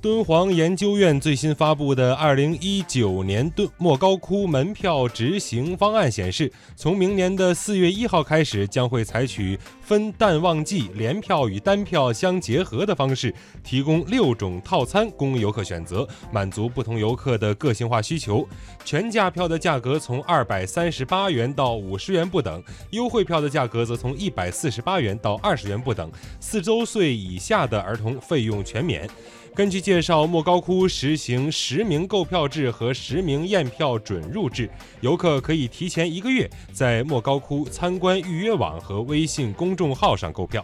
敦煌研究院最新发布的二零一九年敦莫高窟门票执行方案显示，从明年的四月一号开始，将会采取分淡旺季、联票与单票相结合的方式，提供六种套餐供游客选择，满足不同游客的个性化需求。全价票的价格从二百三十八元到五十元不等，优惠票的价格则从一百四十八元到二十元不等。四周岁以下的儿童费用全免。根据介绍，莫高窟实行实名购票制和实名验票准入制，游客可以提前一个月在莫高窟参观预约网和微信公众号上购票。